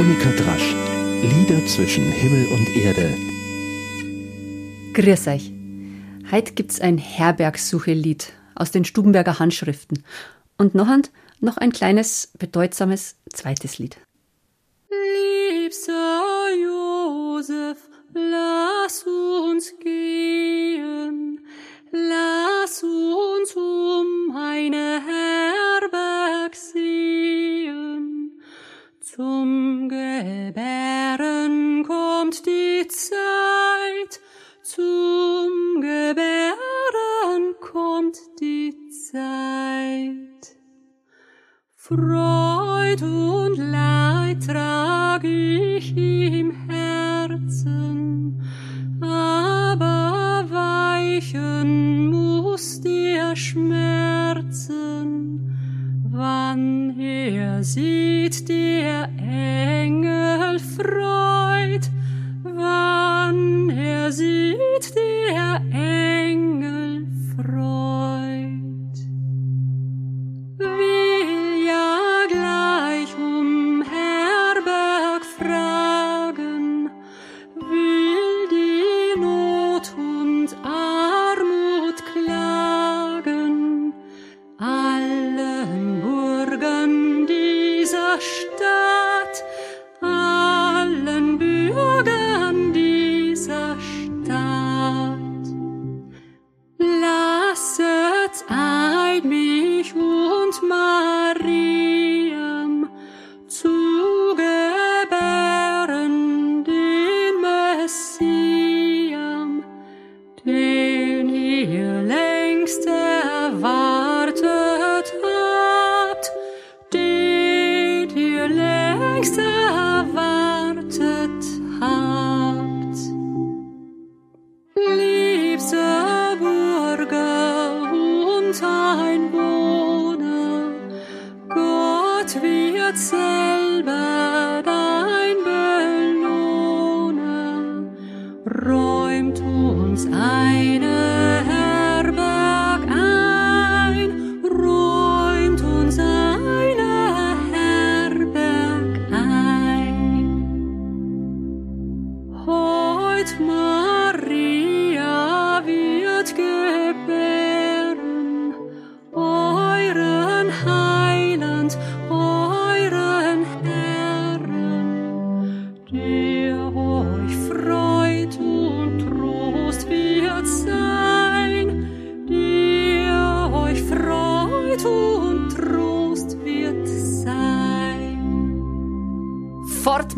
Monika Drasch. Lieder zwischen Himmel und Erde. Grüß euch. Heute gibt's ein Herbergsuche-Lied aus den Stubenberger Handschriften. Und noch ein, noch ein kleines, bedeutsames zweites Lied. Liebster Josef, lass uns gehen, lass uns um eine Herberg Zum Gebären kommt die Zeit, zum Gebären kommt die Zeit. Freud wann er sieht der Engel Freud, wann er sieht der Engel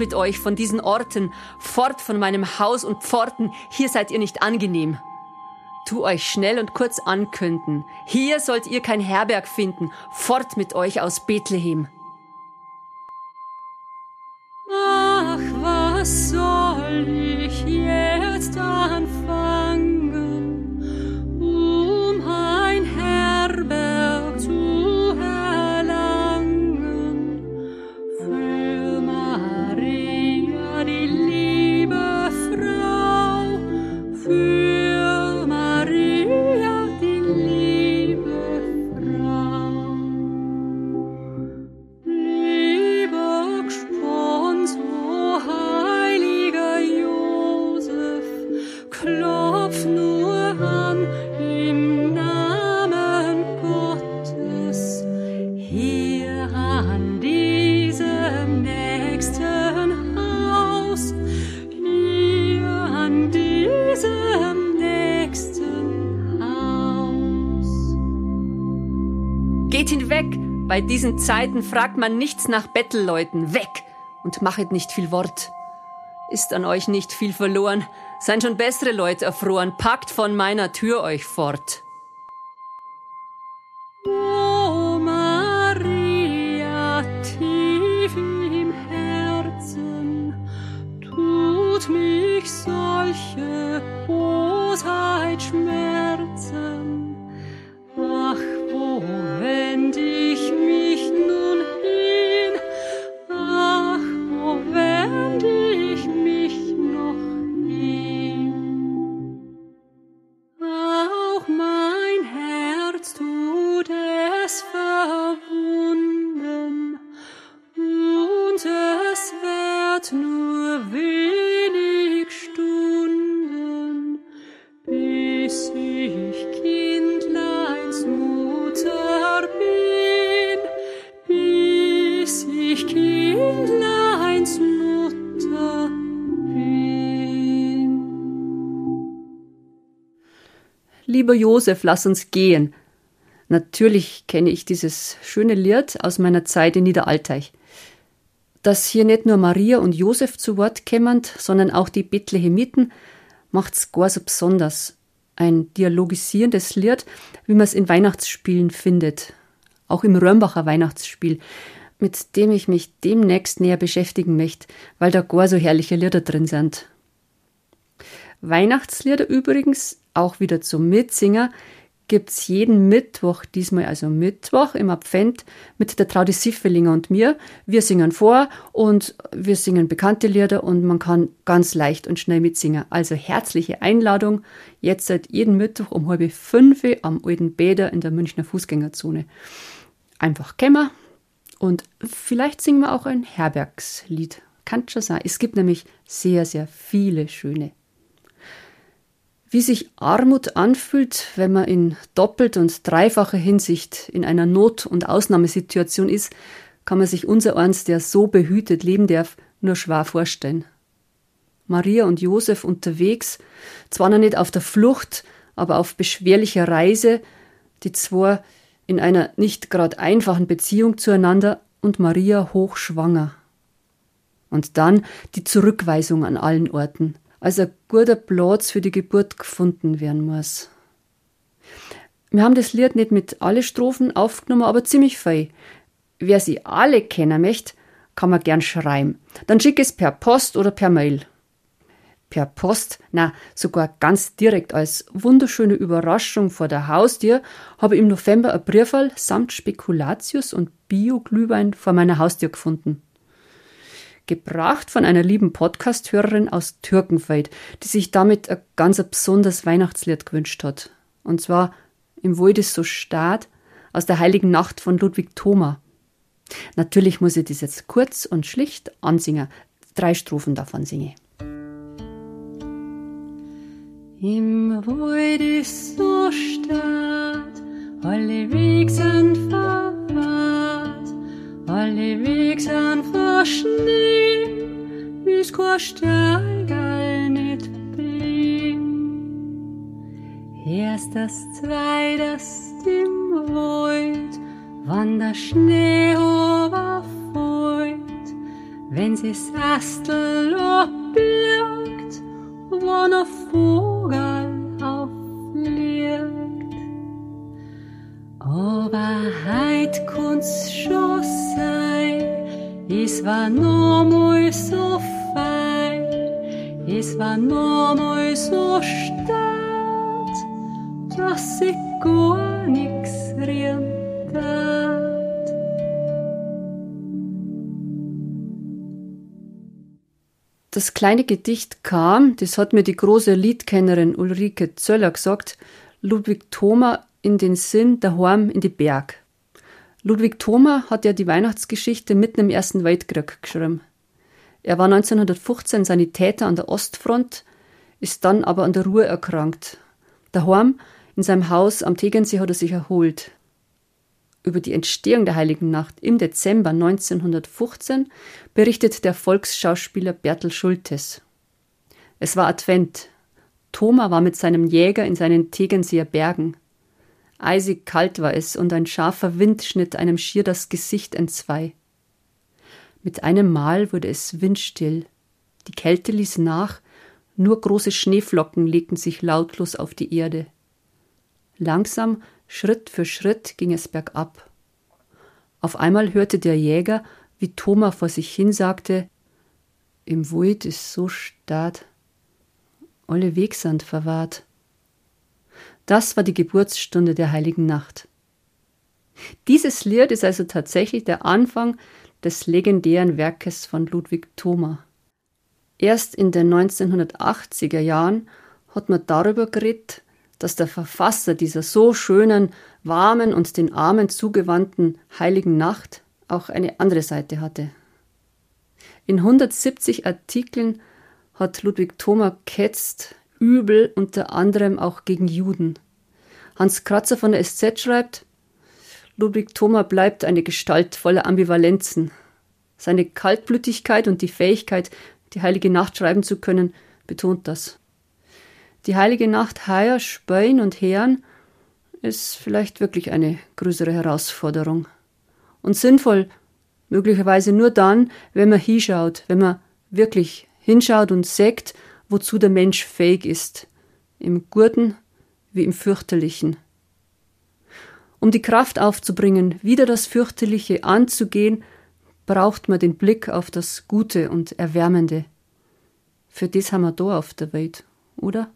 mit euch von diesen Orten, fort von meinem Haus und Pforten, hier seid ihr nicht angenehm. Tu euch schnell und kurz ankünden, hier sollt ihr kein Herberg finden, fort mit euch aus Bethlehem. Ach, was soll ich Geht hinweg, bei diesen Zeiten fragt man nichts nach Bettelleuten, weg! Und machet nicht viel Wort. Ist an euch nicht viel verloren, seien schon bessere Leute erfroren, packt von meiner Tür euch fort. Lieber Josef, lass uns gehen. Natürlich kenne ich dieses schöne Lied aus meiner Zeit in Niederalteich. Dass hier nicht nur Maria und Josef zu Wort kämmern, sondern auch die Bethlehemiten, macht's gar so besonders. Ein dialogisierendes Lied, wie man es in Weihnachtsspielen findet. Auch im Römbacher Weihnachtsspiel, mit dem ich mich demnächst näher beschäftigen möchte, weil da gar so herrliche Lieder drin sind. Weihnachtslieder übrigens, auch wieder zum Mitsinger, gibt's jeden Mittwoch, diesmal also Mittwoch im Advent, mit der Traudi Siffelinger und mir. Wir singen vor und wir singen bekannte Lieder und man kann ganz leicht und schnell mitsingen. Also herzliche Einladung, jetzt seit jeden Mittwoch um halb fünf am Alten Bäder in der Münchner Fußgängerzone. Einfach kämmer und vielleicht singen wir auch ein Herbergslied. Kann schon sein. Es gibt nämlich sehr, sehr viele schöne wie sich Armut anfühlt, wenn man in doppelt und dreifacher Hinsicht in einer Not- und Ausnahmesituation ist, kann man sich unser eins, der so behütet leben darf, nur schwer vorstellen. Maria und Josef unterwegs, zwar noch nicht auf der Flucht, aber auf beschwerlicher Reise, die zwar in einer nicht gerade einfachen Beziehung zueinander und Maria hochschwanger. Und dann die Zurückweisung an allen Orten als ein guter Platz für die Geburt gefunden werden muss. Wir haben das Lied nicht mit alle Strophen aufgenommen, aber ziemlich viel. Wer sie alle kennen möchte, kann man gern schreiben. Dann schick es per Post oder per Mail. Per Post, na, sogar ganz direkt als wunderschöne Überraschung vor der Haustür, habe ich im November ein Briefall samt Spekulatius und Bio-Glühwein vor meiner Haustür gefunden gebracht von einer lieben Podcast-Hörerin aus Türkenfeld, die sich damit ein ganz besonderes Weihnachtslied gewünscht hat. Und zwar im Wohl des so Staat aus der Heiligen Nacht von Ludwig Thoma. Natürlich muss ich das jetzt kurz und schlicht ansingen. Drei Strophen davon singe. Im Wohl des so Staat, alle Weg sind verwahrt, alle Weg sind verschnee, wie's kein Steigerl nicht bin. Erst das zweites im Wald, wann der Schnee überfällt, wenn sie's Astel birgt, wann ein Vogel es war nur mal so fein, es war nur mal so statt, dass ich gar nix riemt Das kleine Gedicht kam, das hat mir die große Liedkennerin Ulrike Zöller gesagt, Ludwig Thoma in den Sinn daheim in die Berg. Ludwig Thoma hat ja die Weihnachtsgeschichte mitten im Ersten Weltkrieg geschrieben. Er war 1915 Sanitäter an der Ostfront, ist dann aber an der Ruhr erkrankt. Daheim in seinem Haus am Tegernsee hat er sich erholt. Über die Entstehung der Heiligen Nacht im Dezember 1915 berichtet der Volksschauspieler Bertel Schultes. Es war Advent. Thoma war mit seinem Jäger in seinen Tegernseer Bergen. Eisig kalt war es, und ein scharfer Wind schnitt einem schier das Gesicht entzwei. Mit einem Mal wurde es windstill. Die Kälte ließ nach, nur große Schneeflocken legten sich lautlos auf die Erde. Langsam, Schritt für Schritt ging es bergab. Auf einmal hörte der Jäger, wie Thoma vor sich hin sagte, im Wald ist so stad, alle Wegsand verwahrt. Das war die Geburtsstunde der heiligen Nacht. Dieses Lied ist also tatsächlich der Anfang des legendären Werkes von Ludwig Thoma. Erst in den 1980er Jahren hat man darüber geredet, dass der Verfasser dieser so schönen, warmen und den Armen zugewandten heiligen Nacht auch eine andere Seite hatte. In 170 Artikeln hat Ludwig Thoma ketzt übel, unter anderem auch gegen Juden. Hans Kratzer von der SZ schreibt, Ludwig Thoma bleibt eine Gestalt voller Ambivalenzen. Seine Kaltblütigkeit und die Fähigkeit, die heilige Nacht schreiben zu können, betont das. die heilige Nacht heuer speien und heeren, ist vielleicht wirklich eine größere Herausforderung. Und sinnvoll möglicherweise nur dann, wenn man hinschaut, wenn man wirklich hinschaut und sagt, wozu der Mensch fähig ist, im Guten wie im Fürchterlichen. Um die Kraft aufzubringen, wieder das Fürchterliche anzugehen, braucht man den Blick auf das Gute und Erwärmende. Für das haben wir da auf der Welt, oder?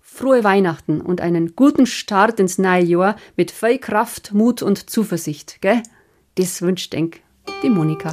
Frohe Weihnachten und einen guten Start ins neue Jahr mit viel Kraft, Mut und Zuversicht, gell? Das wünscht denk die Monika.